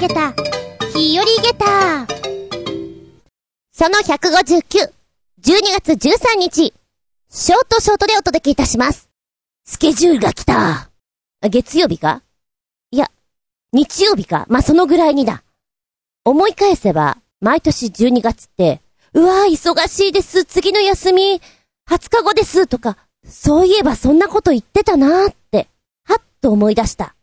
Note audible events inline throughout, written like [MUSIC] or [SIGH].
げた、日和げた。その159、12月13日、ショートショートでお届けいたします。スケジュールが来た。月曜日か？いや、日曜日かまあ、そのぐらいにだ。思い返せば、毎年12月って、うわぁ、忙しいです、次の休み、20日後です、とか、そういえばそんなこと言ってたなーって、はっと思い出した。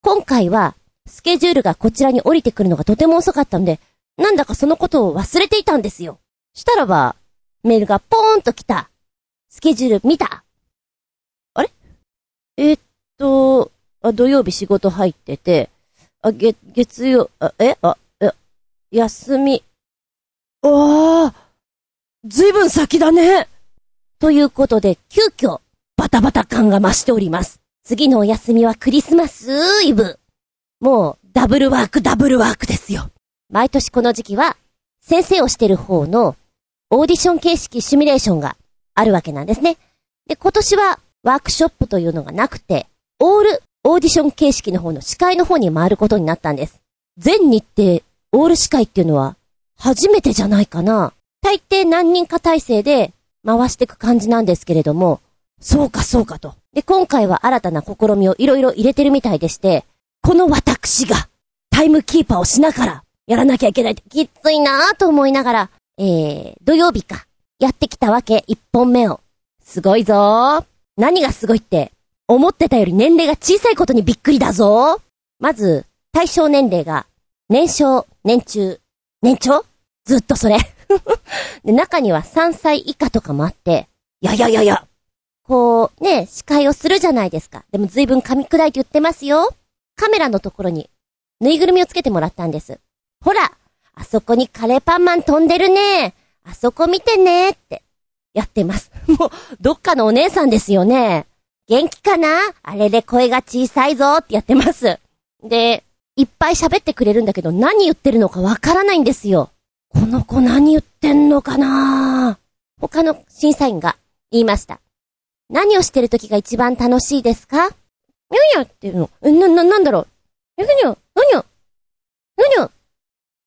今回は、スケジュールがこちらに降りてくるのがとても遅かったんで、なんだかそのことを忘れていたんですよ。したらば、メールがポーンと来た。スケジュール見たあれ？えー、っと、あ、土曜日仕事入ってて、あ、月、月曜、あ、え？あ、え、休み。ああ、ずいぶん先だね。ということで、急遽、バタバタ感が増しております。次のお休みはクリスマスイブ。もう、ダブルワークダブルワークですよ。毎年この時期は、先生をしてる方の、オーディション形式シミュレーションがあるわけなんですね。で、今年は、ワークショップというのがなくて、オールオーディション形式の方の司会の方に回ることになったんです。全日程、オール司会っていうのは、初めてじゃないかな。大抵何人か体制で回していく感じなんですけれども、そうかそうかと。で、今回は新たな試みをいろいろ入れてるみたいでして、この私がタイムキーパーをしながらやらなきゃいけないってきついなぁと思いながら、えー、土曜日か、やってきたわけ、一本目を。すごいぞー。何がすごいって、思ってたより年齢が小さいことにびっくりだぞー。まず、対象年齢が、年少、年中、年長？ずっとそれ。[LAUGHS] で、中には3歳以下とかもあって、いやいやいやいや、こう、ね、司会をするじゃないですか。でも随分噛み砕いて言ってますよ。カメラのところに、ぬいぐるみをつけてもらったんです。ほら、あそこにカレーパンマン飛んでるね。あそこ見てねって、やってます。[LAUGHS] もう、どっかのお姉さんですよね。元気かな？あれで声が小さいぞってやってます。で、いっぱい喋ってくれるんだけど何言ってるのかわからないんですよ。この子何言ってんのかな？他の審査員が言いました。何をしてる時が一番楽しいですか？にゃにゃっていうの。え、な、な、なんだろうえ、にゃにゃ、なにゃ、にゃ。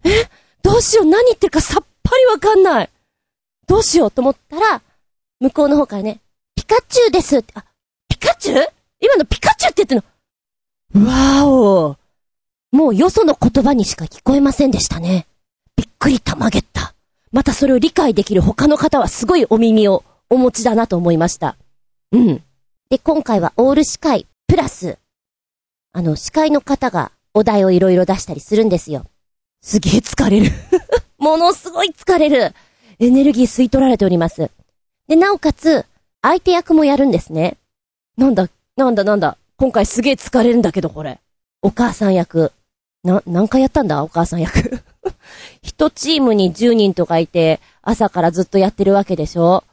え、どうしよう、何言ってるかさっぱりわかんない。どうしようと思ったら、向こうの方からね、ピカチュウですって、あ、ピカチュウ？今のピカチュウって言ってんの？わお。もうよその言葉にしか聞こえませんでしたね。びっくりたまげった。またそれを理解できる他の方はすごいお耳をお持ちだなと思いました。うん。で、今回はオール司会、プラス、あの、司会の方がお題をいろいろ出したりするんですよ。すげえ疲れる [LAUGHS] ものすごい疲れる。エネルギー吸い取られております。で、なおかつ、相手役もやるんですね。なんだ、なんだなんだ。今回すげえ疲れるんだけど、これ。お母さん役。な、何回やったんだ？お母さん役。[LAUGHS] 一チームに10人とかいて、朝からずっとやってるわけでしょ？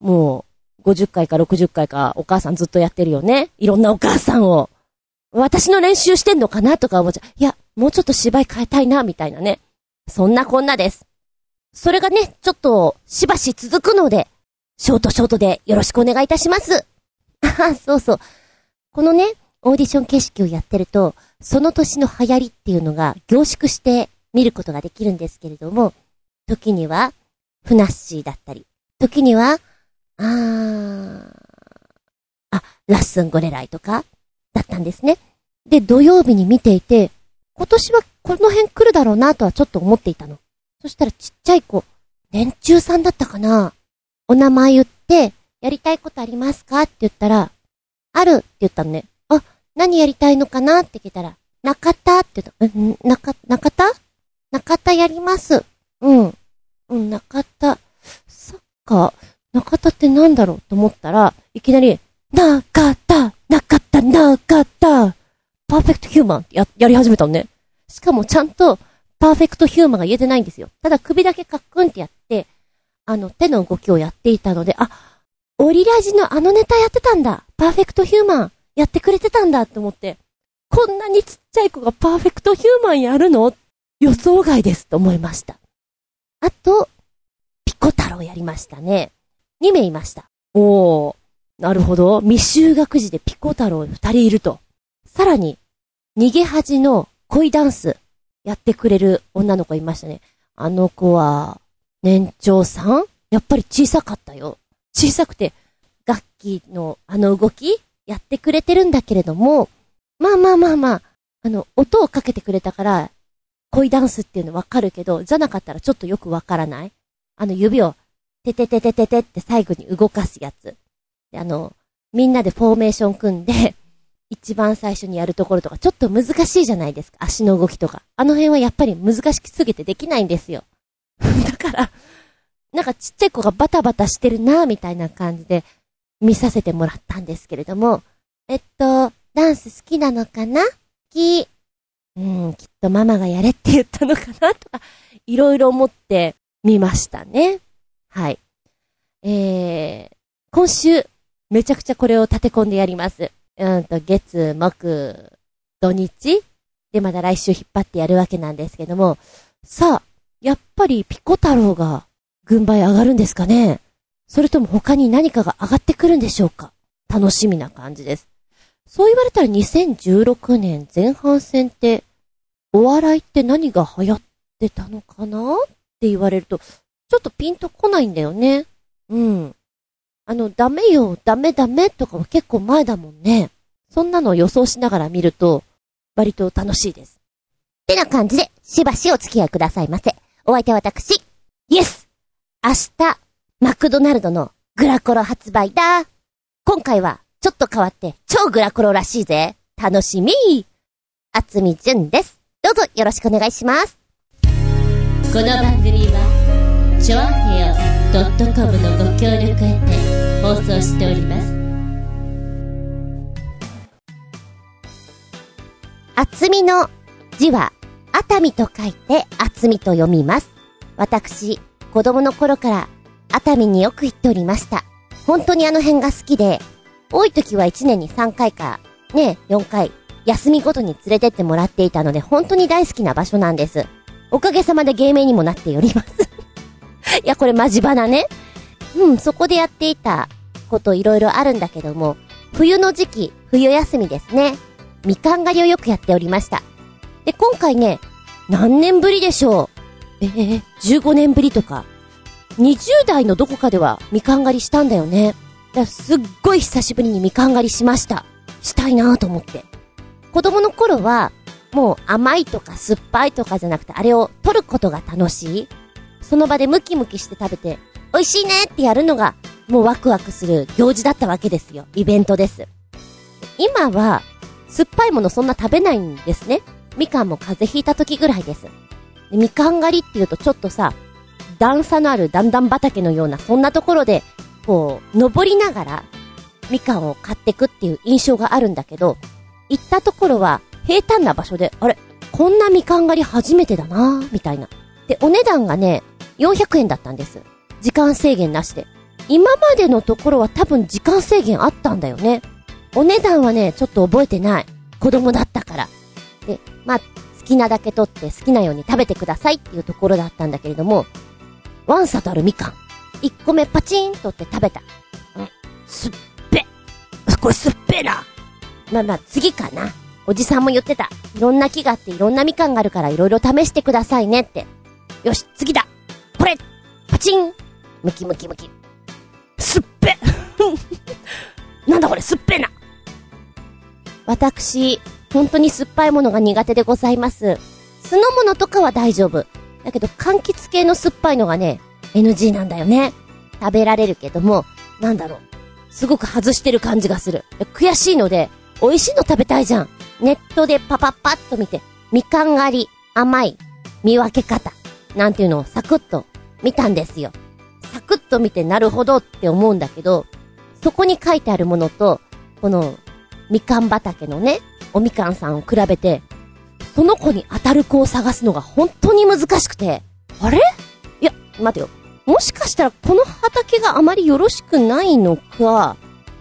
もう、50回か60回かお母さんずっとやってるよね。いろんなお母さんを。私の練習してんのかなとか思っちゃう。いや、もうちょっと芝居変えたいな、みたいなね。そんなこんなです。それがね、ちょっと、しばし続くので、ショートショートでよろしくお願いいたします。あ、そうそう。このね、オーディション形式をやってると、その年の流行りっていうのが凝縮して見ることができるんですけれども、時には、ふなっしーだったり、時には、あー、あ、ラッスンゴレライとか、だったんですね。で、土曜日に見ていて、今年はこの辺来るだろうなとはちょっと思っていたの。そしたらちっちゃい子、年中さんだったかな？お名前言って、やりたいことありますか？って言ったら、あるって言ったのね。あ、何やりたいのかな？って聞いたら、中田って言った。ん中、中田？中田やります。うん。うん、中田。そっか。中田ってなんだろうと思ったら、いきなり、中田、中田、中田、パーフェクトヒューマンや、やり始めたのね。しかもちゃんと、パーフェクトヒューマンが言えてないんですよ。ただ首だけカックンってやって、あの、手の動きをやっていたので、あ、オリラジのあのネタやってたんだ。パーフェクトヒューマン、やってくれてたんだって思って、こんなにちっちゃい子がパーフェクトヒューマンやるの？予想外ですと思いました。あと、ピコ太郎やりましたね。2名いました。おー、なるほど。未就学児でピコ太郎2人いると。さらに、逃げ恥の恋ダンス。やってくれる女の子いましたね。あの子は、年長さん？やっぱり小さかったよ。小さくて、楽器のあの動きやってくれてるんだけれども、まあまあまあまあ、あの、音をかけてくれたから、恋ダンスっていうのわかるけど、じゃなかったらちょっとよくわからないあの指を、ててててててって最後に動かすやつ。で、あの、みんなでフォーメーション組んで、[LAUGHS] 一番最初にやるところとか、ちょっと難しいじゃないですか。足の動きとか。あの辺はやっぱり難しすぎてできないんですよ。[LAUGHS] だから、なんかちっちゃい子がバタバタしてるなぁみたいな感じで見させてもらったんですけれども、えっと、ダンス好きなのかな？好き。うん、きっとママがやれって言ったのかな？とか、いろいろ思ってみましたね。はい。えー、今週、めちゃくちゃこれを立て込んでやります。うんと、月、木、土日でまだ来週引っ張ってやるわけなんですけども、さあ、やっぱりピコ太郎が軍配上がるんですかねそれとも他に何かが上がってくるんでしょうか楽しみな感じです。そう言われたら2016年前半戦って、お笑いって何が流行ってたのかなって言われると、ちょっとピンとこないんだよね。うん。あの、ダメよ、ダメダメとかは結構前だもんね。そんなのを予想しながら見ると、割と楽しいです。ってな感じで、しばしお付き合いくださいませ。お相手は私、イエス明日、マクドナルドのグラコロ発売だ今回は、ちょっと変わって、超グラコロらしいぜ楽しみあつみじゅんです。どうぞよろしくお願いします。この番組は、ちょあへよ .com のご協力へて放送しております。あつみの字は熱海と書いて厚みと読みます。私、子供の頃から熱海によく行っておりました。本当にあの辺が好きで、多い時は1年に3回か、ね、4回、休みごとに連れてってもらっていたので、本当に大好きな場所なんです。おかげさまで芸名にもなっておりますいや、これマジバナね。うん、そこでやっていたこといろいろあるんだけども、冬の時期、冬休みですね。みかん狩りをよくやっておりました。で、今回ね、何年ぶりでしょう？えー、15年ぶりとか。20代のどこかではみかん狩りしたんだよね。だすっごい久しぶりにみかん狩りしました。したいなぁと思って。子供の頃は、もう甘いとか酸っぱいとかじゃなくて、あれを取ることが楽しい。その場でムキムキして食べて、美味しいねってやるのが、もうワクワクする行事だったわけですよ。イベントです。今は、酸っぱいものそんな食べないんですね。みかんも風邪ひいた時ぐらいです。でみかん狩りっていうとちょっとさ、段差のある段々畑のような、そんなところで、こう、登りながら、みかんを買ってくっていう印象があるんだけど、行ったところは、平坦な場所で、あれ、こんなみかん狩り初めてだな、みたいな。で、お値段がね、400円だったんです。時間制限なしで。今までのところは多分時間制限あったんだよね。お値段はね、ちょっと覚えてない。子供だったから。で、まあ、好きなだけ取って好きなように食べてくださいっていうところだったんだけれども、ワンサとあるみかん。一個目パチンとって食べた。うん、すっぺ。これすっぺな。まあまあ、次かな。おじさんも言ってた。いろんな木があっていろんなみかんがあるからいろいろ試してくださいねって。よし、次だパチンムキムキムキ。すっぺ [LAUGHS] なんだこれすっぺな私、本当に酸っぱいものが苦手でございます。酢の物とかは大丈夫。だけど、柑橘系の酸っぱいのがね、NG なんだよね。食べられるけども、なんだろう。すごく外してる感じがする。悔しいので、美味しいの食べたいじゃん。ネットでパパッパッと見て、みかん狩り、甘い、見分け方、なんていうのをサクッと見たんですよ。サクッと見てなるほどって思うんだけど、そこに書いてあるものと、この、みかん畑のね、おみかんさんを比べて、その子に当たる子を探すのが本当に難しくて、あれ？いや、待てよ。もしかしたらこの畑があまりよろしくないのか、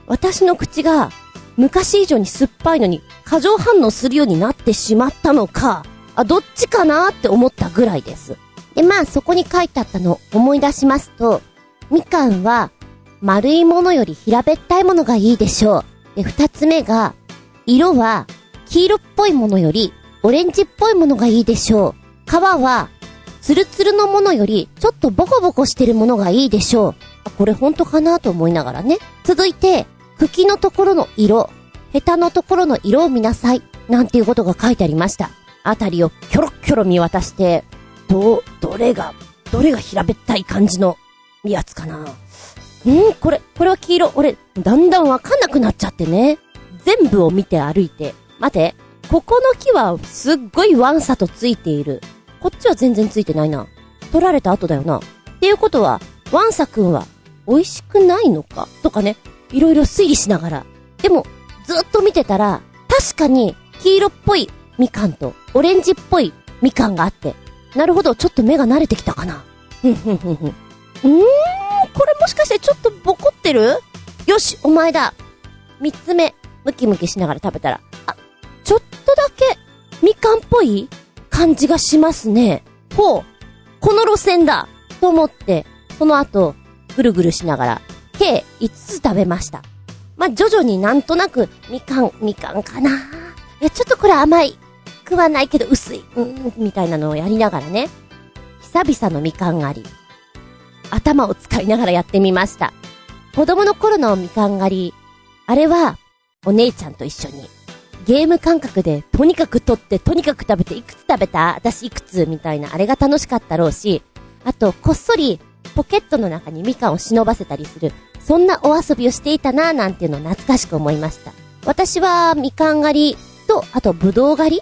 私の口が昔以上に酸っぱいのに過剰反応するようになってしまったのか、あ、どっちかなって思ったぐらいです。で、まあそこに書いてあったのを思い出しますと、みかんは丸いものより平べったいものがいいでしょう。で、二つ目が、色は黄色っぽいものより。オレンジっぽいものがいいでしょう。皮は、ツルツルのものより、ちょっとボコボコしてるものがいいでしょう。これ本当かなと思いながらね。続いて、茎のところの色、ヘタのところの色を見なさい。なんていうことが書いてありました。あたりをキョロキョロ見渡して、ど、どれが、どれが平べったい感じのやつかな。ん？これ、これは黄色。俺、だんだんわかんなくなっちゃってね。全部を見て歩いて。待て。ここの木はすっごいワンサとついている。こっちは全然ついてないな。取られた後だよな。っていうことは、ワンサくんは美味しくないのか？とかね。いろいろ推理しながら。でも、ずっと見てたら、確かに黄色っぽいみかんとオレンジっぽいみかんがあって。なるほど、ちょっと目が慣れてきたかな。ふんふんふんふん。うーん、これもしかしてちょっとボコってる？よし、お前だ。三つ目、ムキムキしながら食べたら、あ、ちょっとだけ、みかんっぽい感じがしますね。ほう、この路線だと思って、その後、ぐるぐるしながら、計5つ食べました。まあ、徐々になんとなく、みかん、みかんかなえ、ちょっとこれ甘い。食わないけど薄い。うん、みたいなのをやりながらね。久々のみかん狩り。頭を使いながらやってみました。子供の頃のみかん狩り、あれは、お姉ちゃんと一緒に、ゲーム感覚で、とにかく取って、とにかく食べて、いくつ食べた？私いくつ？みたいな、あれが楽しかったろうし、あと、こっそり、ポケットの中にみかんを忍ばせたりする、そんなお遊びをしていたなぁなんていうのを懐かしく思いました。私は、みかん狩りと、あと、ぶどう狩り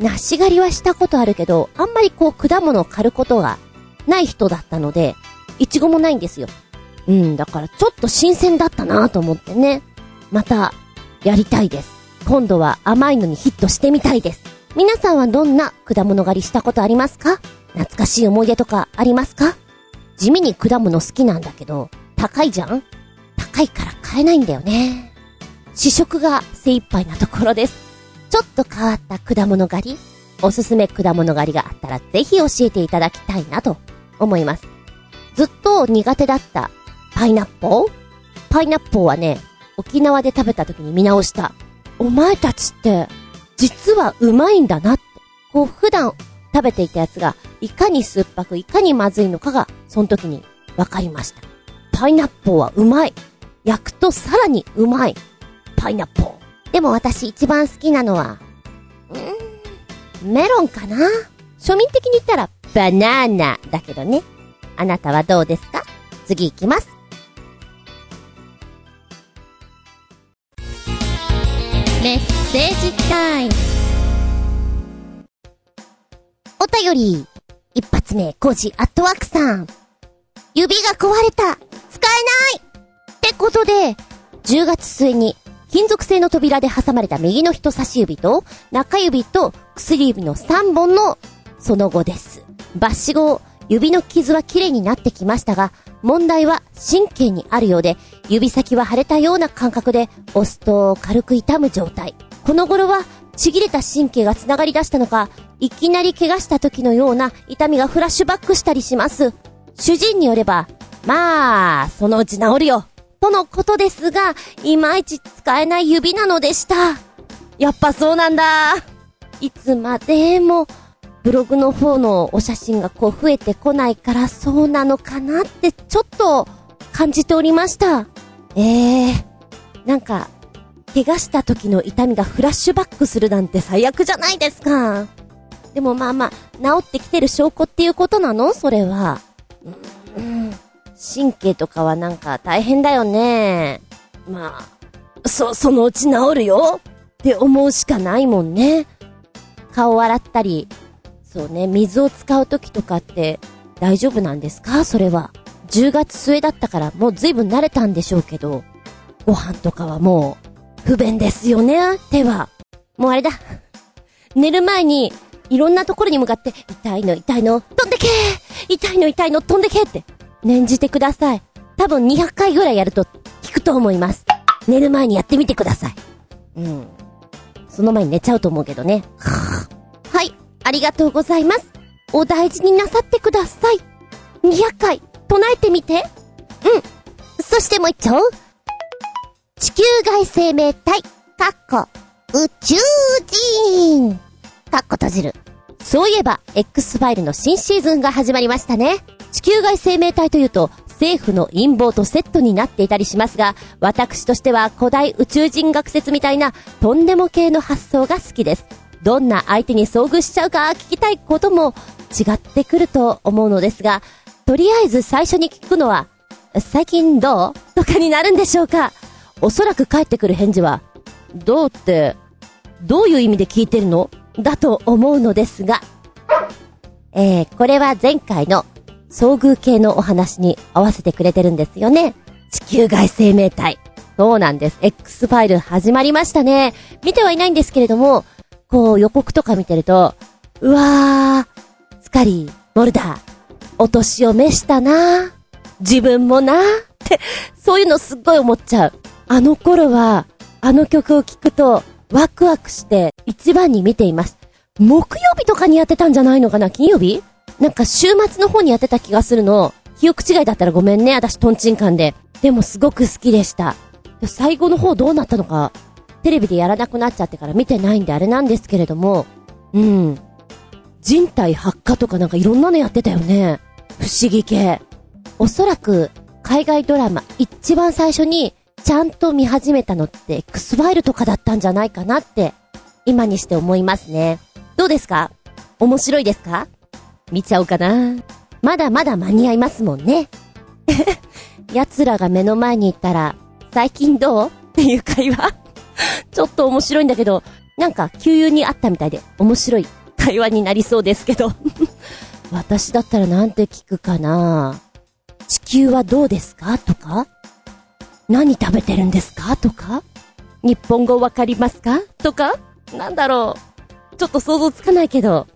梨狩りはしたことあるけど、あんまりこう、果物を狩ることがない人だったので、いちごもないんですよ。うん、だからちょっと新鮮だったなぁと思ってね。また、やりたいです。今度は甘いのにヒットしてみたいです。皆さんはどんな果物狩りしたことありますか？懐かしい思い出とかありますか？地味に果物好きなんだけど、高いじゃん？高いから買えないんだよね。試食が精一杯なところです。ちょっと変わった果物狩りおすすめ果物狩りがあったらぜひ教えていただきたいなと思います。ずっと苦手だったパイナッポー？パイナッポーはね、沖縄で食べた時に見直した。お前たちって、実はうまいんだなって。こう普段食べていたやつが、いかに酸っぱく、いかにまずいのかが、その時に分かりました。パイナッポーはうまい。焼くとさらにうまい。パイナッポー。でも私一番好きなのは、うーん、メロンかな庶民的に言ったらバナーナだけどね。あなたはどうですか？次行きます。メッセージタイム。お便り。一発目、コジアットワークさん。指が壊れた。使えないってことで、10月末に金属製の扉で挟まれた右の人差し指と中指と薬指の3本のその後です。抜歯後、指の傷は綺麗になってきましたが、問題は神経にあるようで、指先は腫れたような感覚で、押すと軽く痛む状態。この頃は、ちぎれた神経が繋がり出したのか、いきなり怪我した時のような痛みがフラッシュバックしたりします。主人によれば、まあ、そのうち治るよ。とのことですが、いまいち使えない指なのでした。やっぱそうなんだ。いつまでも、ブログの方のお写真がこう増えてこないからそうなのかなってちょっと感じておりました。ええー、なんか、怪我した時の痛みがフラッシュバックするなんて最悪じゃないですか。でもまあまあ、治ってきてる証拠っていうことなの？それは。うん、神経とかはなんか大変だよね。まあ、そ、そのうち治るよって思うしかないもんね。顔を洗ったり、そうね、水を使う時とかって大丈夫なんですか？それは。10月末だったからもう随分慣れたんでしょうけど、ご飯とかはもう不便ですよね、手は。もうあれだ。寝る前にいろんなところに向かって、痛いの痛いの、飛んでけ痛いの痛いの、飛んでけって念じてください。多分200回ぐらいやると効くと思います。寝る前にやってみてください。うん。その前に寝ちゃうと思うけどね。[LAUGHS] はい。ありがとうございます。お大事になさってください。200回、唱えてみて。うん。そしてもう一丁。地球外生命体、かっこ、宇宙人。かっこ閉じる。そういえば、X ファイルの新シーズンが始まりましたね。地球外生命体というと、政府の陰謀とセットになっていたりしますが、私としては古代宇宙人学説みたいな、とんでも系の発想が好きです。どんな相手に遭遇しちゃうか聞きたいことも違ってくると思うのですが、とりあえず最初に聞くのは、最近どうとかになるんでしょうか？おそらく返ってくる返事は、どうって、どういう意味で聞いてるの？だと思うのですが、えー、これは前回の遭遇系のお話に合わせてくれてるんですよね。地球外生命体。そうなんです。X ファイル始まりましたね。見てはいないんですけれども、こう予告とか見てると、うわー、スカリー、ボルダー、お年を召したな自分もなって、そういうのすっごい思っちゃう。あの頃は、あの曲を聴くと、ワクワクして一番に見ています。木曜日とかにやってたんじゃないのかな？金曜日？なんか週末の方にやってた気がするの。記憶違いだったらごめんね、私トンチンカンで。でもすごく好きでした。最後の方どうなったのか、テレビでやらなくなっちゃってから見てないんであれなんですけれども、うん。人体発火とかなんかいろんなのやってたよね。不思議系。おそらく、海外ドラマ一番最初にちゃんと見始めたのって X ファイルとかだったんじゃないかなって、今にして思いますね。どうですか？面白いですか？見ちゃおうかな。まだまだ間に合いますもんね。[LAUGHS] 奴らが目の前にいたら、最近どう？っていう会話。[LAUGHS] ちょっと面白いんだけど、なんか、給油にあったみたいで、面白い会話になりそうですけど。[LAUGHS] 私だったらなんて聞くかな。地球はどうですか？とか。何食べてるんですか？とか。日本語わかりますか？とか。なんだろう。ちょっと想像つかないけど。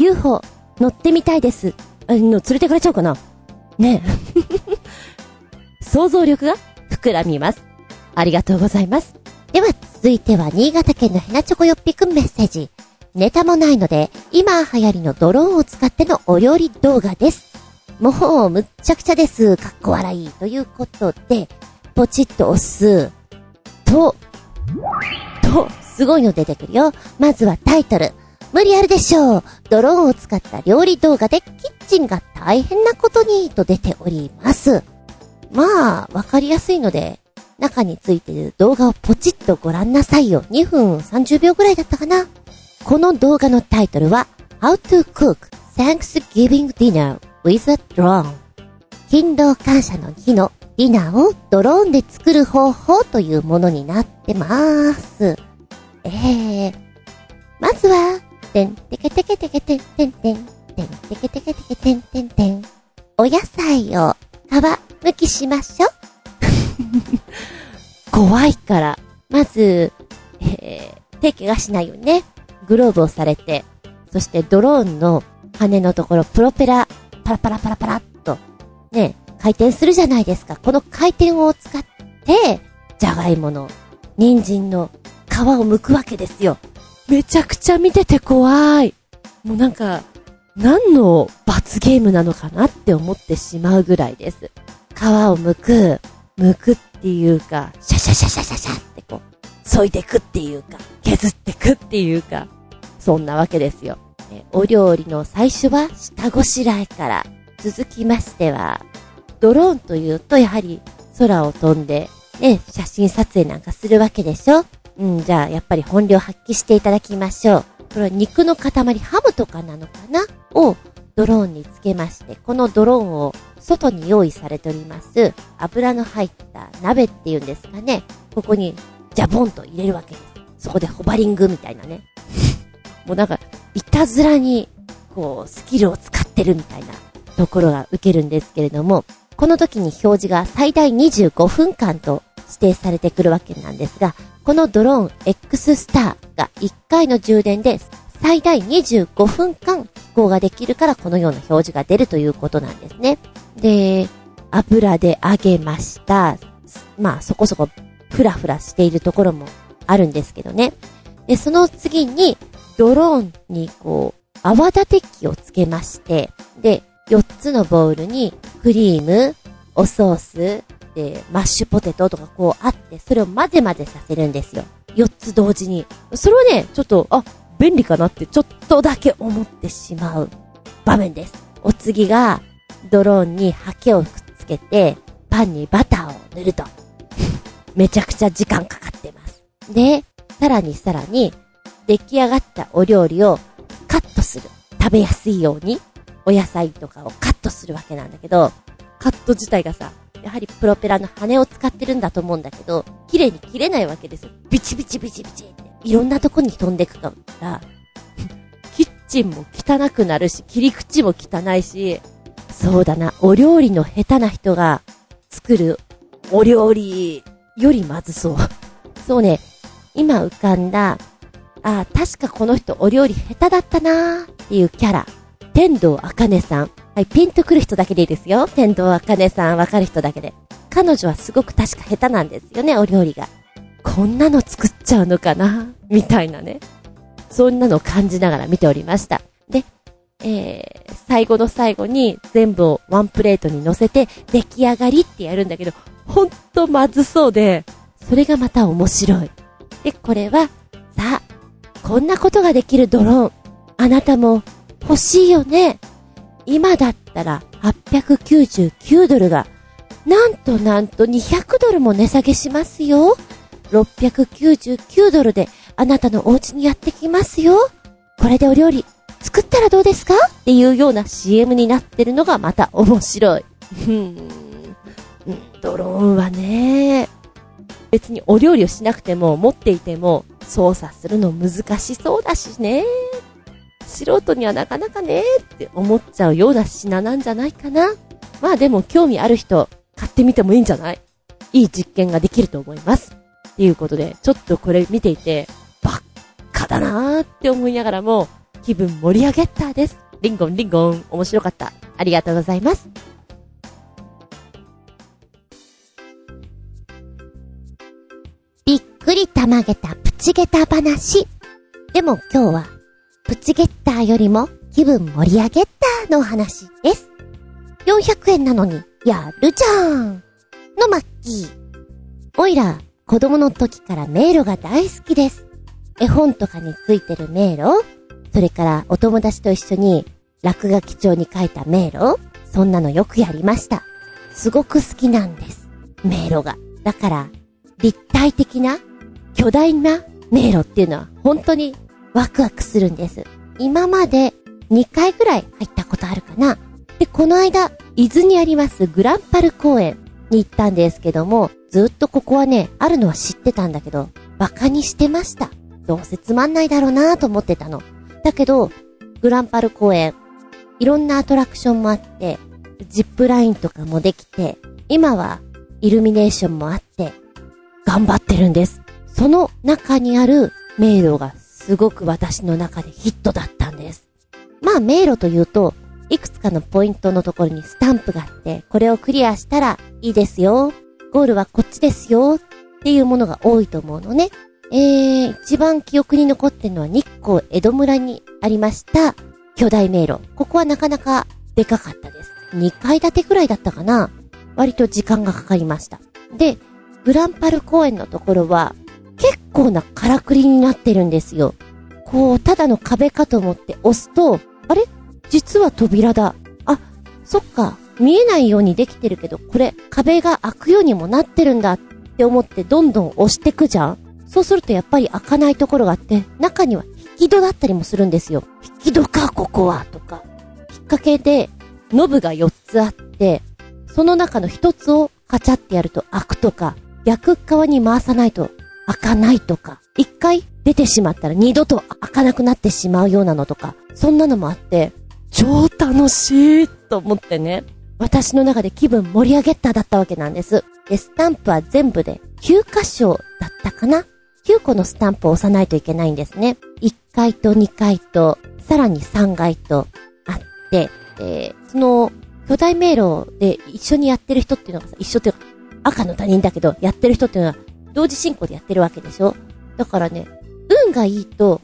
UFO 乗ってみたいです。あの、連れてかれちゃうかなねえ。[LAUGHS] 想像力が膨らみます。ありがとうございます。では、続いては新潟県のヘナチョコよっぴくんメッセージ。ネタもないので、今流行りのドローンを使ってのお料理動画です。もう、むっちゃくちゃです。かっこ笑い。ということで、ポチッと押す。と、と、すごいの出てくるよ。まずはタイトル。無理あるでしょう。ドローンを使った料理動画でキッチンが大変なことに、と出ております。まあ、わかりやすいので、中についてる動画をポチッとご覧なさいよ。2分30秒ぐらいだったかな。この動画のタイトルは、How to Cook Thanksgiving Dinner with a drone 勤労感謝の日のディナーをドローンで作る方法というものになってまーす。えー、まずは、てんてけてけてけてんてんてん、てんてけてけてけてんてんてん。お野菜を皮むきしましょ。[LAUGHS] 怖いから。まず、えー、手怪我しないよね。グローブをされて、そしてドローンの羽のところ、プロペラパラパラパラパラっと、ね、回転するじゃないですか。この回転を使って、じゃがいもの、人参の皮を剥くわけですよ。めちゃくちゃ見てて怖い。もうなんか、何の罰ゲームなのかなって思ってしまうぐらいです。皮を剥く、剥くっていうか、シャシャシャシャシャシャってこう、削いでくっていうか、削ってくっていうか、そんなわけですよ。お料理の最初は下ごしらえから、続きましては、ドローンというとやはり空を飛んで、ね、写真撮影なんかするわけでしょうん、じゃあやっぱり本領発揮していただきましょう。これは肉の塊、ハムとかなのかな？をドローンにつけまして、このドローンを外に用意されております、油の入った鍋っていうんですかね。ここに、ジャボンと入れるわけです。そこでホバリングみたいなね。[LAUGHS] もうなんか、いたずらに、こう、スキルを使ってるみたいなところが受けるんですけれども、この時に表示が最大25分間と指定されてくるわけなんですが、このドローン X スターが1回の充電で最大25分間飛行ができるからこのような表示が出るということなんですね。で、油で揚げました。まあそこそこふらふらしているところもあるんですけどね。で、その次にドローンにこう、泡立て器をつけまして、で、4つのボウルにクリーム、おソース、で、マッシュポテトとかこうあって、それを混ぜ混ぜさせるんですよ。4つ同時に。それをね、ちょっと、あ、便利かなってちょっとだけ思ってしまう場面です。お次が、ドローンにハケをくっつけて、パンにバターを塗ると。[LAUGHS] めちゃくちゃ時間かかってます。で、さらにさらに、出来上がったお料理をカットする。食べやすいように、お野菜とかをカットするわけなんだけど、カット自体がさ、やはりプロペラの羽を使ってるんだと思うんだけど、綺麗に切れないわけですよ。ビチビチビチビチって。いろんなとこに飛んでくから、[LAUGHS] キッチンも汚くなるし、切り口も汚いし、そうだな、お料理の下手な人が作るお料理よりまずそう。[LAUGHS] そうね、今浮かんだああ、確かこの人お料理下手だったなーっていうキャラ。天童あかねさん。はい、ピンとくる人だけでいいですよ。天童あかねさん、わかる人だけで。彼女はすごく確か下手なんですよね、お料理が。こんなの作っちゃうのかなみたいなね。そんなのを感じながら見ておりました。で、えー、最後の最後に全部をワンプレートに乗せて出来上がりってやるんだけど、ほんとまずそうで、それがまた面白い。で、これは、さあ、こんなことができるドローン、あなたも欲しいよね。今だったら899ドルが、なんとなんと200ドルも値下げしますよ。699ドルであなたのお家にやってきますよ。これでお料理作ったらどうですか？っていうような CM になってるのがまた面白い。ドローンはね、別にお料理をしなくても持っていても操作するの難しそうだしね。素人にはなかなかねって思っちゃうような品なんじゃないかな。まあでも興味ある人買ってみてもいいんじゃない？いい実験ができると思います。っていうことで、ちょっとこれ見ていて、ばっかだなーって思いながらも、気分盛り上げたです。リンゴンリンゴン、面白かった。ありがとうございます。びっくりたまげたプチゲタ話。でも今日は、プチゲッターよりも気分盛り上げったの話です。400円なのに、やるじゃんのマッキー。おいら、子供の時から迷路が大好きです。絵本とかについてる迷路それからお友達と一緒に落書き帳に書いた迷路そんなのよくやりました。すごく好きなんです。迷路が。だから、立体的な、巨大な迷路っていうのは本当にワクワクするんです。今まで2回ぐらい入ったことあるかな。で、この間、伊豆にありますグランパル公園に行ったんですけども、ずっとここはね、あるのは知ってたんだけど、馬鹿にしてました。どうせつまんないだろうなと思ってたの。だけど、グランパル公園、いろんなアトラクションもあって、ジップラインとかもできて、今はイルミネーションもあって、頑張ってるんです。その中にある迷路がすごく私の中でヒットだったんです。まあ迷路というと、いくつかのポイントのところにスタンプがあって、これをクリアしたらいいですよ。ゴールはこっちですよ。っていうものが多いと思うのね。えー、一番記憶に残ってるのは日光江戸村にありました巨大迷路。ここはなかなかでかかったです。2階建てくらいだったかな割と時間がかかりました。で、グランパル公園のところは結構なからくりになってるんですよ。こう、ただの壁かと思って押すと、あれ？実は扉だ。あ、そっか。見えないようにできてるけど、これ壁が開くようにもなってるんだって思ってどんどん押してくじゃんそうするとやっぱり開かないところがあって、中には引き戸だったりもするんですよ。引き戸か、ここは、とか。引っ掛けで、ノブが4つあって、その中の1つをカチャってやると開くとか、逆側に回さないと開かないとか、一回出てしまったら二度と開かなくなってしまうようなのとか、そんなのもあって、超楽しいと思ってね、私の中で気分盛り上げただったわけなんです。で、スタンプは全部で9箇所だったかな？9個のスタンプを押さないといけないんですね。1階と2階と、さらに3階とあって、え、その、巨大迷路で一緒にやってる人っていうのがさ、一緒っていうか、赤の他人だけど、やってる人っていうのは、同時進行でやってるわけでしょ？だからね、運がいいと、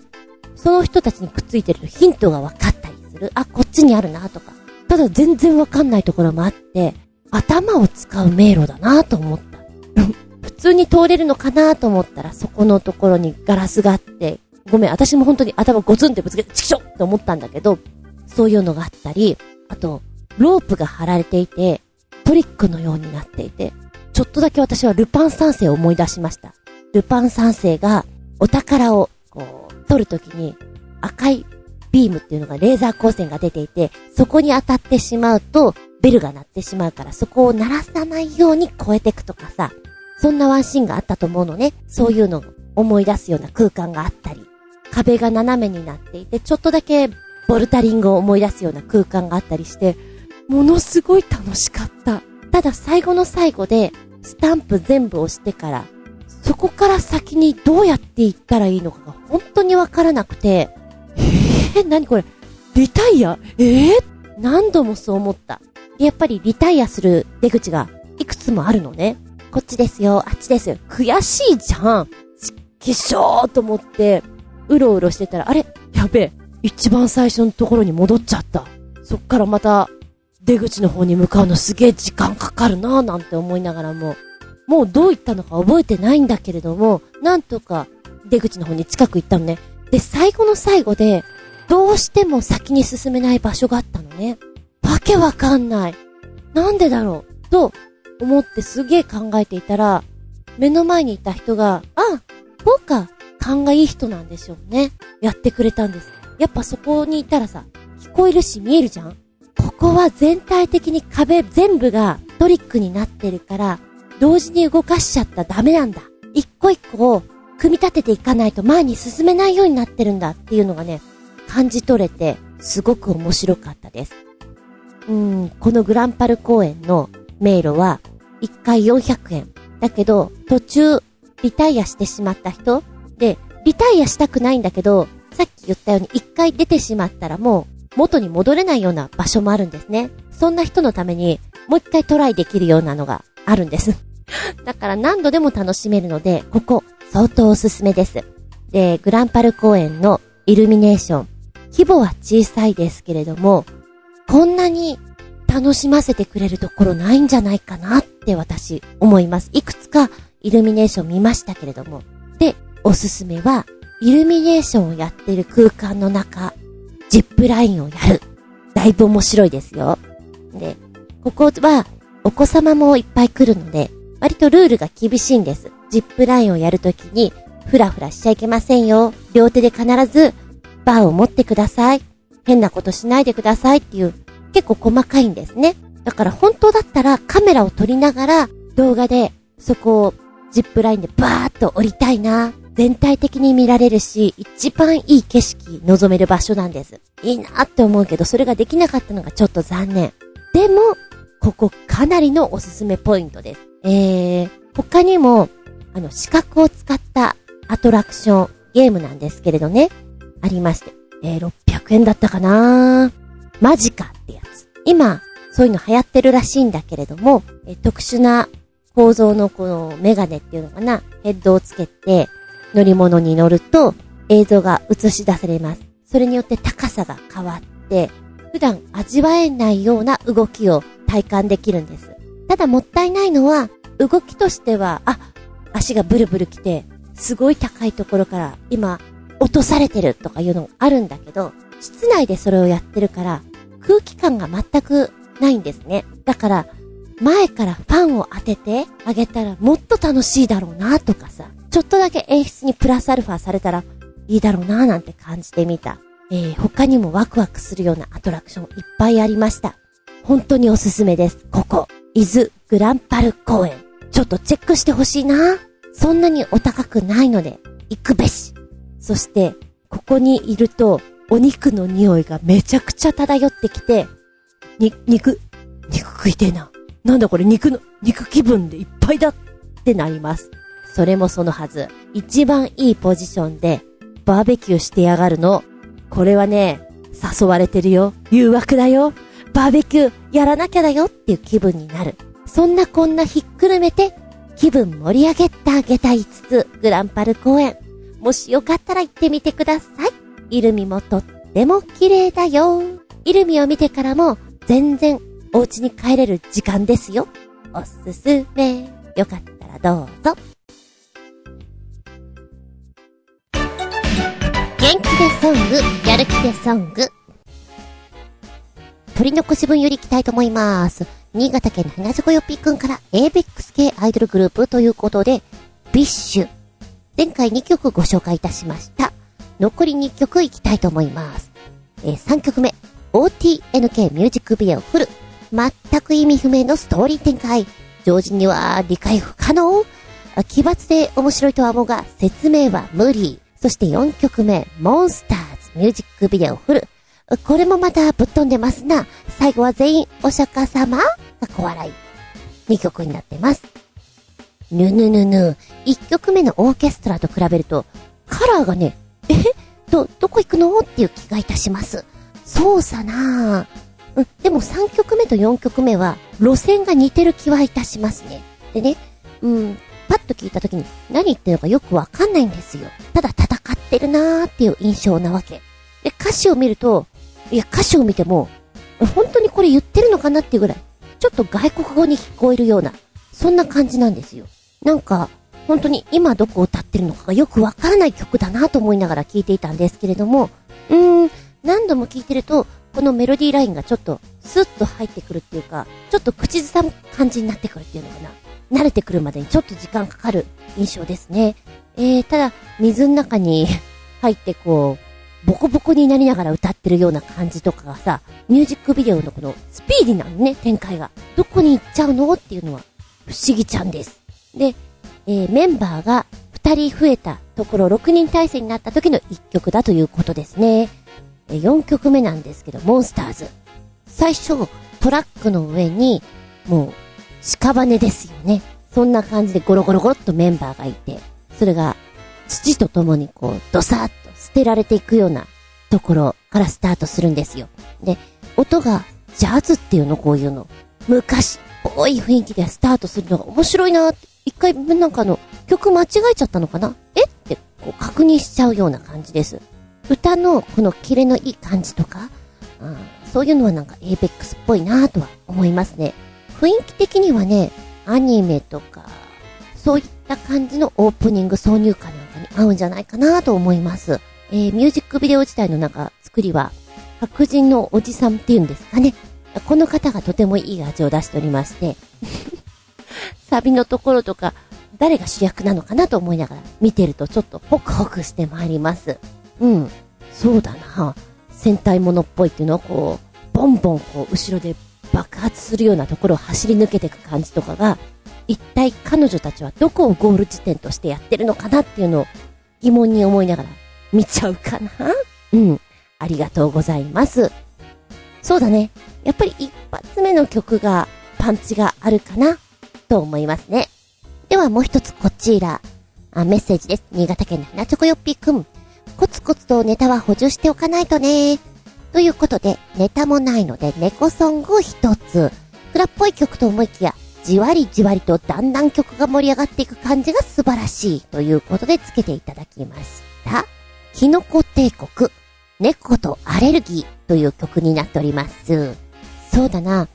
その人たちにくっついてるとヒントが分かったりする。あ、こっちにあるなとか。ただ全然分かんないところもあって、頭を使う迷路だなと思った。[LAUGHS] 普通に通れるのかなと思ったら、そこのところにガラスがあって、ごめん、私も本当に頭ゴツンってぶつけて、チキショって思ったんだけど、そういうのがあったり、あと、ロープが張られていて、トリックのようになっていて、ちょっとだけ私はルパン三世を思い出しました。ルパン三世がお宝をこう取るときに赤いビームっていうのがレーザー光線が出ていて、そこに当たってしまうとベルが鳴ってしまうからそこを鳴らさないように越えていくとかさ、そんなワンシーンがあったと思うのね。そういうのを思い出すような空間があったり、壁が斜めになっていて、ちょっとだけボルタリングを思い出すような空間があったりして、ものすごい楽しかった。ただ最後の最後で、スタンプ全部押してから、そこから先にどうやって行ったらいいのかが本当にわからなくて、えー、何これ？リタイア？えー、何度もそう思った。やっぱりリタイアする出口がいくつもあるのね。こっちですよ、あっちですよ。悔しいじゃん。きっしょーと思って、うろうろしてたら、あれ？やべえ。一番最初のところに戻っちゃった。そっからまた、出口の方に向かうのすげえ時間かかるなぁなんて思いながらも、もうどう行ったのか覚えてないんだけれども、なんとか出口の方に近く行ったのね。で、最後の最後で、どうしても先に進めない場所があったのね。わけわかんない。なんでだろう？と思ってすげえ考えていたら、目の前にいた人が、あ、そうか、勘がいい人なんでしょうね。やってくれたんです。やっぱそこにいたらさ、聞こえるし見えるじゃんここは全体的に壁全部がトリックになってるから、同時に動かしちゃったらダメなんだ。一個一個を組み立てていかないと前に進めないようになってるんだっていうのがね、感じ取れて、すごく面白かったです。うん、このグランパル公園の迷路は、1回400円。だけど、途中、リタイアしてしまった人で、リタイアしたくないんだけど、さっき言ったように1回出てしまったらもう、元に戻れないような場所もあるんですね。そんな人のために、もう一回トライできるようなのがあるんです。[LAUGHS] だから何度でも楽しめるので、ここ、相当おすすめです。で、グランパル公園のイルミネーション。規模は小さいですけれども、こんなに楽しませてくれるところないんじゃないかなって私思います。いくつかイルミネーション見ましたけれども。で、おすすめは、イルミネーションをやってる空間の中、ジップラインをやる。だいぶ面白いですよ。で、ここはお子様もいっぱい来るので、割とルールが厳しいんです。ジップラインをやるときに、ふらふらしちゃいけませんよ。両手で必ず、バーを持ってください。変なことしないでくださいっていう、結構細かいんですね。だから本当だったらカメラを撮りながら、動画で、そこを、ジップラインでバーっと降りたいな。全体的に見られるし、一番いい景色望める場所なんです。いいなって思うけど、それができなかったのがちょっと残念。でも、ここかなりのおすすめポイントです。えー、他にも、あの、視覚を使ったアトラクション、ゲームなんですけれどね、ありまして。えー、600円だったかなマジかってやつ。今、そういうの流行ってるらしいんだけれども、えー、特殊な構造のこのメガネっていうのかな、ヘッドをつけて、乗り物に乗ると映像が映し出されます。それによって高さが変わって、普段味わえないような動きを体感できるんです。ただもったいないのは、動きとしては、あ、足がブルブル来て、すごい高いところから今、落とされてるとかいうのあるんだけど、室内でそれをやってるから、空気感が全くないんですね。だから、前からファンを当ててあげたらもっと楽しいだろうなとかさ、ちょっとだけ演出にプラスアルファされたらいいだろうなぁなんて感じてみた。えー、他にもワクワクするようなアトラクションいっぱいありました。本当におすすめです。ここ、伊豆グランパル公園。ちょっとチェックしてほしいな。そんなにお高くないので、行くべし。そして、ここにいると、お肉の匂いがめちゃくちゃ漂ってきて、に、肉、肉食いてえな。なんだこれ肉の、肉気分でいっぱいだってなります。それもそのはず。一番いいポジションで、バーベキューしてやがるの。これはね、誘われてるよ。誘惑だよ。バーベキューやらなきゃだよっていう気分になる。そんなこんなひっくるめて気分盛り上げてあげたいつつ、グランパル公園。もしよかったら行ってみてください。イルミもとっても綺麗だよ。イルミを見てからも全然お家に帰れる時間ですよ。おすすめ。よかったらどうぞ。元気でソング、やる気でソング。取り残し分より行きたいと思います。新潟県のひなじこよっぴーくんから ABEX 系アイドルグループということで、ビッシュ。前回2曲ご紹介いたしました。残り2曲いきたいと思います。えー3曲目、OTNK ミュージックビデオフル。全く意味不明のストーリー展開。常人には理解不可能奇抜で面白いとは思うが、説明は無理。そして4曲目、モンスターズミュージックビデオフル。これもまたぶっ飛んでますな。最後は全員お釈迦様？が小笑い。2曲になってます。ぬぬぬぬ。1曲目のオーケストラと比べると、カラーがね、え？ど、どこ行くの？っていう気がいたします。そうさなうん、でも3曲目と4曲目は、路線が似てる気はいたしますね。でね、うん、パッと聞いた時に何言ってるのかよくわかんないんですよ。ただ戦ってるなーっていう印象なわけ。で、歌詞を見ると、いや、歌詞を見ても、本当にこれ言ってるのかなっていうぐらい、ちょっと外国語に聞こえるような、そんな感じなんですよ。なんか、本当に今どこを歌ってるのかがよくわからない曲だなと思いながら聞いていたんですけれども、うーん、何度も聞いてると、このメロディーラインがちょっとスッと入ってくるっていうか、ちょっと口ずさむ感じになってくるっていうのかな。慣れてくるまでにちょっと時間かかる印象ですね。えー、ただ、水の中に入ってこう、ボコボコになりながら歌ってるような感じとかがさ、ミュージックビデオのこのスピーディーなのね、展開が。どこに行っちゃうのっていうのは不思議ちゃんです。で、えー、メンバーが2人増えたところ6人体制になった時の1曲だということですね。え、4曲目なんですけど、モンスターズ。最初、トラックの上に、もう、屍ですよね。そんな感じでゴロゴロゴロっとメンバーがいて、それが土と共にこう、ドサーッと捨てられていくようなところからスタートするんですよ。で、音がジャズっていうのこういうの。昔っぽい雰囲気でスタートするのが面白いなって、一回なんかあの、曲間違えちゃったのかな？え？ってこう確認しちゃうような感じです。歌のこのキレのいい感じとか、うん、そういうのはなんか ABEX っぽいなとは思いますね。雰囲気的にはね、アニメとか、そういった感じのオープニング挿入歌なんかに合うんじゃないかなと思います。えー、ミュージックビデオ自体のなんか作りは、白人のおじさんっていうんですかね。この方がとてもいい味を出しておりまして、[LAUGHS] サビのところとか、誰が主役なのかなと思いながら見てるとちょっとホクホクしてまいります。うん。そうだな。戦隊ものっぽいっていうのはこう、ボンボンこう、後ろで爆発するようなところを走り抜けていく感じとかが、一体彼女たちはどこをゴール地点としてやってるのかなっていうのを疑問に思いながら見ちゃうかなうん。ありがとうございます。そうだね。やっぱり一発目の曲がパンチがあるかなと思いますね。ではもう一つこちら。あ、メッセージです。新潟県のひなちょこよっぴーくん。コツコツとネタは補充しておかないとね。ということで、ネタもないので猫ソングを一つ。フラっぽい曲と思いきや、じわりじわりとだんだん曲が盛り上がっていく感じが素晴らしい。ということでつけていただきました。キノコ帝国、猫とアレルギーという曲になっております。そうだな。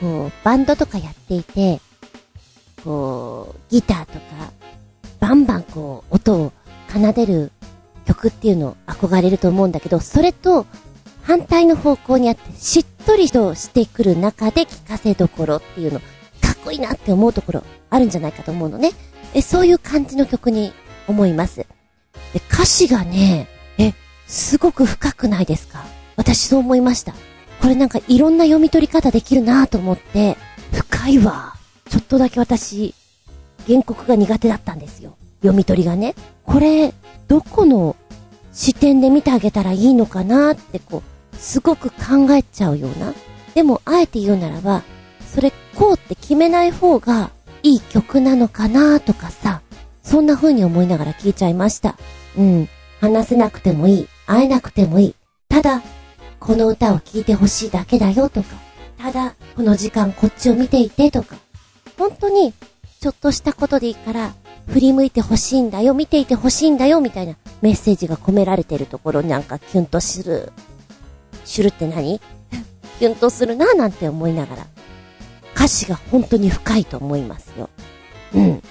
こう、バンドとかやっていて、こう、ギターとか、バンバンこう、音を奏でる曲っていうのを憧れると思うんだけど、それと反対の方向にあって、しっとりとしてくる中で聴かせどころっていうの、かっこいいなって思うところあるんじゃないかと思うのね。え、そういう感じの曲に思います。で、歌詞がね、え、すごく深くないですか？私そう思いました。これなんかいろんな読み取り方できるなと思って、深いわ。ちょっとだけ私、原告が苦手だったんですよ。読み取りがね。これ、どこの視点で見てあげたらいいのかなってこう、すごく考えちゃうような。でも、あえて言うならば、それこうって決めない方がいい曲なのかなとかさ、そんな風に思いながら聞いちゃいました。うん。話せなくてもいい。会えなくてもいい。ただ、この歌を聴いてほしいだけだよとか、ただ、この時間こっちを見ていてとか、本当に、ちょっとしたことでいいから、振り向いてほしいんだよ、見ていてほしいんだよ、みたいなメッセージが込められてるところなんかキュンとする。シュルって何？[LAUGHS] キュンとするなぁ、なんて思いながら。歌詞が本当に深いと思いますよ。うん。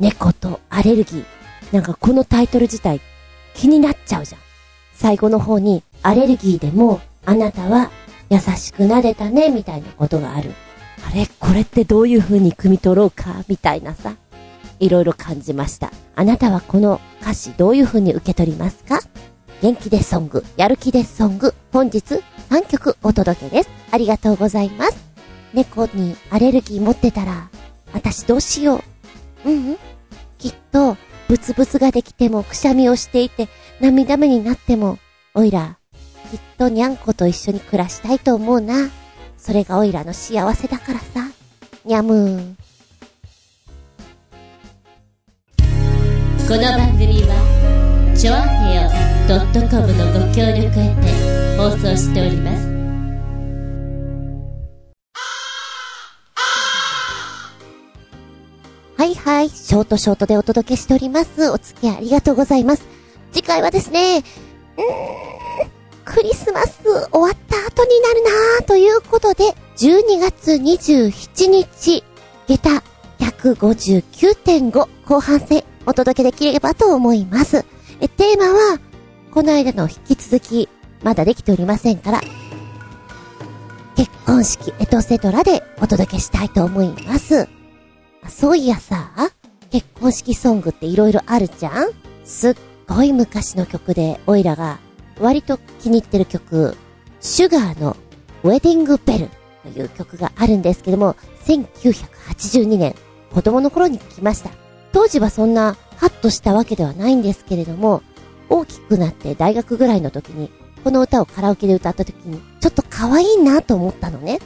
猫とアレルギー。なんかこのタイトル自体気になっちゃうじゃん。最後の方に、アレルギーでも、あなたは優しく撫でたね、みたいなことがある。あれ？これってどういう風に汲み取ろうか？みたいなさ。いろいろ感じました。あなたはこの歌詞どういう風に受け取りますか？元気でソング、やる気でソング、本日3曲お届けです。ありがとうございます。猫にアレルギー持ってたら、私どうしよう。うんうん。きっと、ブツブツができても、くしゃみをしていて、涙目になっても、おいら、きっとにゃんこと一緒に暮らしたいと思うな。それがおいらの幸せだからさ。にゃむー。この番組は、ちょあへよ .com のご協力へて放送しております。はいはい、ショートショートでお届けしております。お付き合いありがとうございます。次回はですね、うーん、クリスマス終わった後になるなぁということで、12月27日、下駄159.5後半戦お届けできればと思います。え、テーマは、この間の引き続き、まだできておりませんから、結婚式エトセトラでお届けしたいと思います。そういやさ、結婚式ソングって色々あるじゃん？すっごい昔の曲で、オイラが割と気に入ってる曲、シュガーのウェディングベルという曲があるんですけども、1982年、子供の頃に聞きました。当時はそんなハッとしたわけではないんですけれども、大きくなって大学ぐらいの時に、この歌をカラオケで歌った時に、ちょっと可愛いなと思ったのね。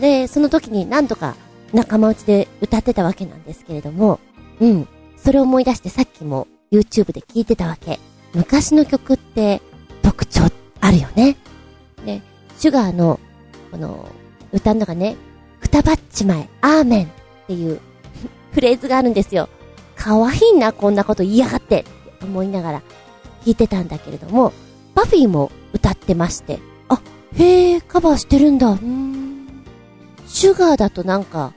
で、その時に何度か仲間内で歌ってたわけなんですけれども、うん。それを思い出してさっきも YouTube で聞いてたわけ。昔の曲って特徴あるよね。で、シュガーの、この、歌の中ね、くたばっちまえ、アーメンっていう [LAUGHS] フレーズがあるんですよ。可愛いな、こんなこと言いやがってって思いながら聞いてたんだけれども、バフィーも歌ってまして、あ、へえ、カバーしてるんだ。うーん。シュガーだとなんか、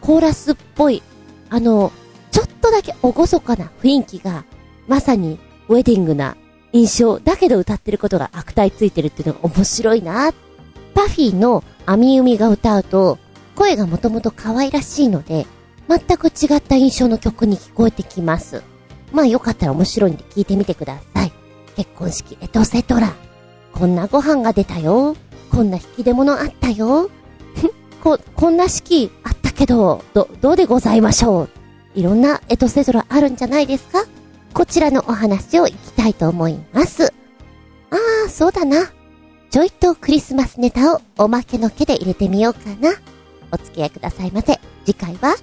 コーラスっぽい、あの、ちょっとだけ厳かな雰囲気が、まさにウェディングな印象だけど歌ってることが悪態ついてるっていうのが面白いな。パフィーのアミウミが歌うと、声がもともと可愛らしいので、全く違った印象の曲に聞こえてきます。まあよかったら面白いんで聞いてみてください。結婚式エトセトラ。こんなご飯が出たよ。こんな引き出物あったよ。[LAUGHS] こ、こんな式あったけど、ど、どうでございましょういろんなエトセトラあるんじゃないですか？こちらのお話をいきたいと思います。ああ、そうだな。ちょいとクリスマスネタをおまけの毛で入れてみようかな。お付き合いくださいませ。次回は、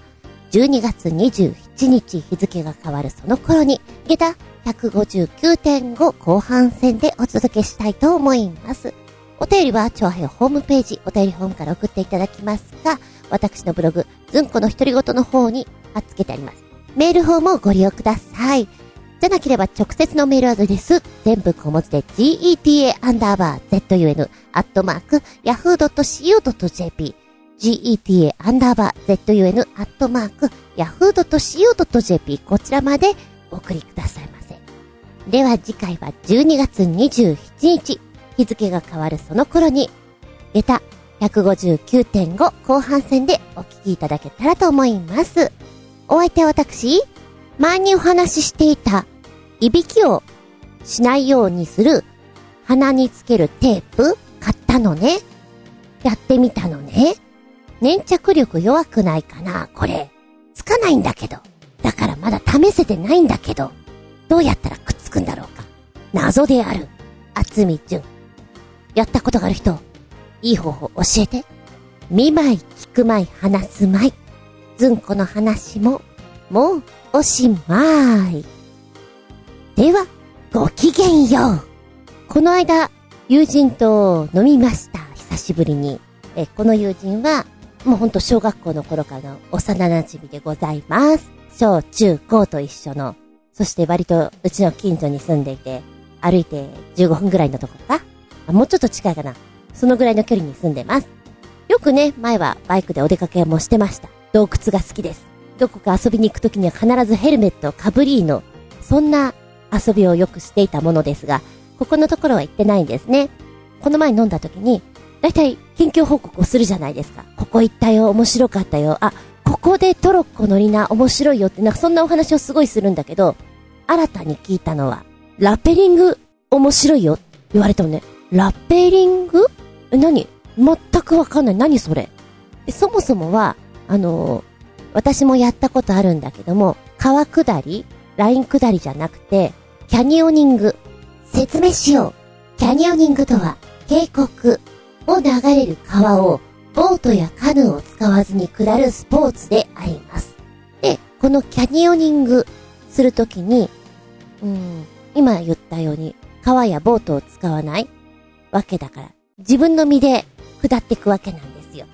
12月27日日付が変わるその頃に、下駄159.5後半戦でお届けしたいと思います。お便りは、長編ホームページ、お便りホームから送っていただきますが、私のブログ、ずんこの独り言の方に貼っ付けてあります。メールフォームをご利用ください。じゃなければ直接のメールアドレス、全部小文字で geta アンダーバー zun アットマーク yahoo.co.jp geta アンダーバー zun アットマーク yahoo.co.jp こちらまでお送りくださいま。では次回は12月27日、日付が変わるその頃に、下駄159.5後半戦でお聞きいただけたらと思います。お相手は私、前にお話ししていた、いびきをしないようにする鼻につけるテープ買ったのね。やってみたのね。粘着力弱くないかなこれ。つかないんだけど。だからまだ試せてないんだけど。どうやったら謎である。厚み純。やったことがある人、いい方法教えて。見舞い、聞く舞い、話す舞い。ずんこの話も、もう、おしまい。では、ごきげんよう。この間、友人と飲みました。久しぶりに。え、この友人は、もうほんと小学校の頃からの幼馴染でございます。小中高と一緒の。そして割とうちの近所に住んでいて、歩いて15分ぐらいのところかあ、もうちょっと近いかな。そのぐらいの距離に住んでます。よくね、前はバイクでお出かけもしてました。洞窟が好きです。どこか遊びに行くときには必ずヘルメットをかぶりーの、そんな遊びをよくしていたものですが、ここのところは言ってないんですね。この前飲んだ時に、だいたい近況報告をするじゃないですか。ここ行ったよ、面白かったよ。あ、ここでトロッコ乗りな、面白いよって、なんかそんなお話をすごいするんだけど、新たに聞いたのは、ラペリング？面白いよ言われたのね。ラペリング？え、何？全くわかんない。何それ？そもそもは、あのー、私もやったことあるんだけども、川下り？ライン下りじゃなくて、キャニオニング。説明しよう。キャニオニングとは、渓谷を流れる川を、ボートやカヌーを使わずに下るスポーツであります。で、このキャニオニングするときに、うん、今言ったように、川やボートを使わないわけだから、自分の身で下っていくわけなんですよ。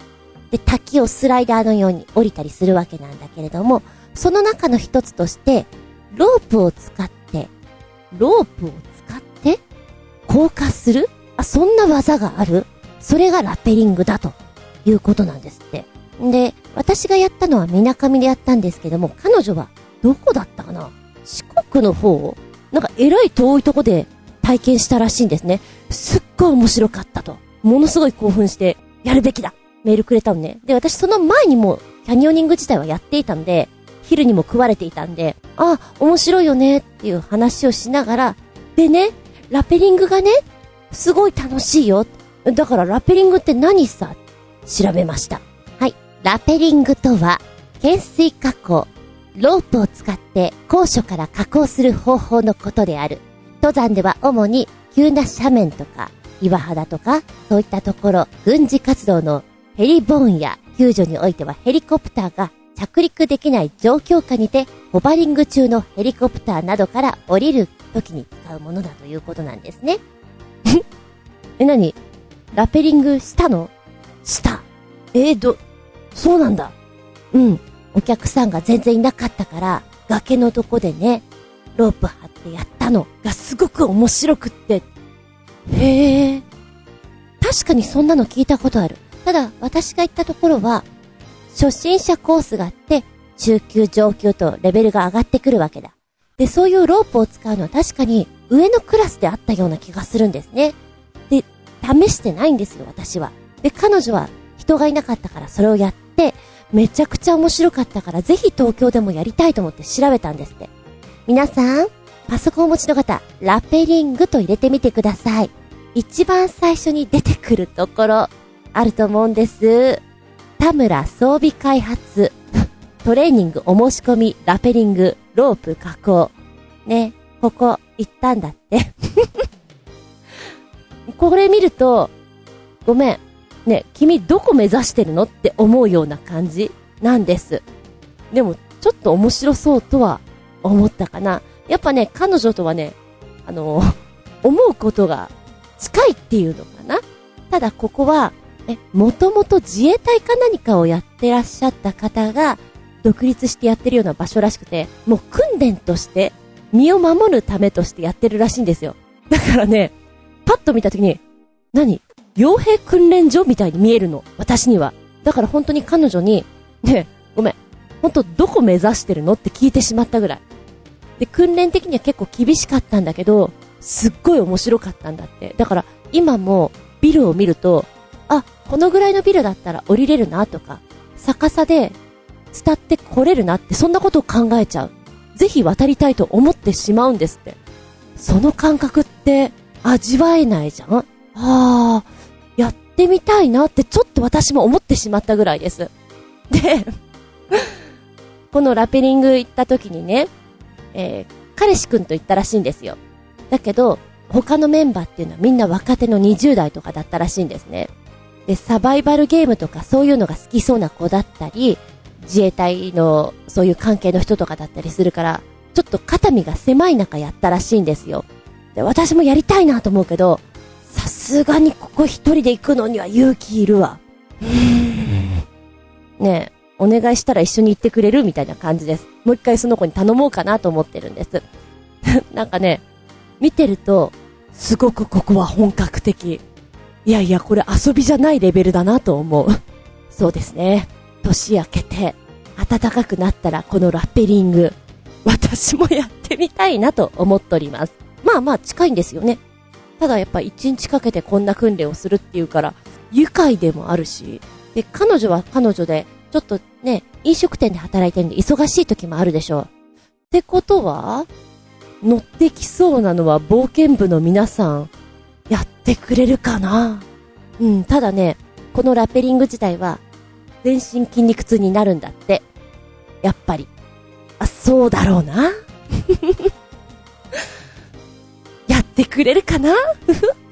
で、滝をスライダーのように降りたりするわけなんだけれども、その中の一つとして、ロープを使って、ロープを使って降下するあ、そんな技があるそれがラペリングだということなんですって。で、私がやったのは水上でやったんですけども、彼女はどこだったかな？四国の方なんか偉い遠いとこで体験したらしいんですね。すっごい面白かったと。ものすごい興奮して、やるべきだメールくれたのね。で、私その前にもキャニオニング自体はやっていたんで、昼にも食われていたんで、あ、面白いよねっていう話をしながら、でね、ラペリングがね、すごい楽しいよ。だからラペリングって何さ？調べました。はい。ラペリングとは、懸垂加工、ロープを使って高所から加工する方法のことである。登山では主に急な斜面とか岩肌とかそういったところ、軍事活動のヘリボーンや救助においてはヘリコプターが着陸できない状況下にて、ホバリング中のヘリコプターなどから降りる時に使うものだということなんですね。[LAUGHS] え、なにラペリングしたの？した。えー、ど、そうなんだ。うん。お客さんが全然いなかったから、崖のとこでね、ロープ張ってやったのがすごく面白くって。へえ。確かにそんなの聞いたことある。ただ、私が行ったところは、初心者コースがあって、中級上級とレベルが上がってくるわけだ。で、そういうロープを使うのは確かに上のクラスであったような気がするんですね。で、試してないんですよ、私は。で、彼女は人がいなかったからそれをやって、めちゃくちゃ面白かったからぜひ東京でもやりたいと思って調べたんですって。皆さん、パソコンお持ちの方、ラペリングと入れてみてください。一番最初に出てくるところ、あると思うんです。田村装備開発、トレーニングお申し込み、ラペリング、ロープ加工。ね、ここ行ったんだって。[LAUGHS] これ見ると、ごめん。ね、君どこ目指してるのって思うような感じなんです。でも、ちょっと面白そうとは思ったかな。やっぱね、彼女とはね、あの、[LAUGHS] 思うことが近いっていうのかな。ただここは、え、もともと自衛隊か何かをやってらっしゃった方が、独立してやってるような場所らしくて、もう訓練として、身を守るためとしてやってるらしいんですよ。だからね、パッと見たときに、何？傭兵訓練所みたいに見えるの。私には。だから本当に彼女に、ねごめん。本当どこ目指してるのって聞いてしまったぐらい。で、訓練的には結構厳しかったんだけど、すっごい面白かったんだって。だから今もビルを見ると、あ、このぐらいのビルだったら降りれるなとか、逆さで伝って来れるなってそんなことを考えちゃう。ぜひ渡りたいと思ってしまうんですって。その感覚って味わえないじゃんああ、やってみたいなってちょっと私も思ってしまったぐらいです。で、このラペリング行った時にね、えー、彼氏くんと行ったらしいんですよ。だけど、他のメンバーっていうのはみんな若手の20代とかだったらしいんですね。で、サバイバルゲームとかそういうのが好きそうな子だったり、自衛隊のそういう関係の人とかだったりするから、ちょっと肩身が狭い中やったらしいんですよ。で、私もやりたいなと思うけど、さすがにここ一人で行くのには勇気いるわ。ねえ、お願いしたら一緒に行ってくれるみたいな感じです。もう一回その子に頼もうかなと思ってるんです。[LAUGHS] なんかね、見てると、すごくここは本格的。いやいや、これ遊びじゃないレベルだなと思う。そうですね。年明けて、暖かくなったらこのラッペリング、私もやってみたいなと思っております。まあまあ近いんですよね。ただやっぱ一日かけてこんな訓練をするっていうから、愉快でもあるし、で、彼女は彼女で、ちょっとね、飲食店で働いてるんで忙しい時もあるでしょう。ってことは、乗ってきそうなのは冒険部の皆さん、やってくれるかなうん、ただね、このラペリング自体は、全身筋肉痛になるんだって。やっぱり。あ、そうだろうな。[LAUGHS] ってくれるかな？[LAUGHS] っ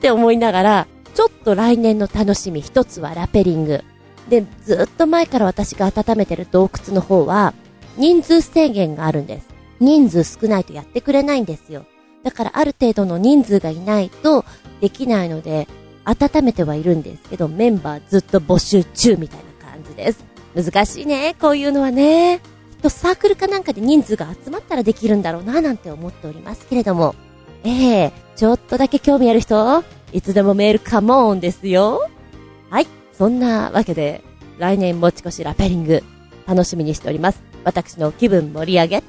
て思いながら、ちょっと来年の楽しみ一つはラペリング。で、ずっと前から私が温めてる洞窟の方は、人数制限があるんです。人数少ないとやってくれないんですよ。だからある程度の人数がいないとできないので、温めてはいるんですけど、メンバーずっと募集中みたいな感じです。難しいね、こういうのはね。きっとサークルかなんかで人数が集まったらできるんだろうな、なんて思っておりますけれども。ええ、ちょっとだけ興味ある人、いつでもメールカモーンですよ。はい。そんなわけで、来年持ち越しラペリング、楽しみにしております。私の気分盛り上げた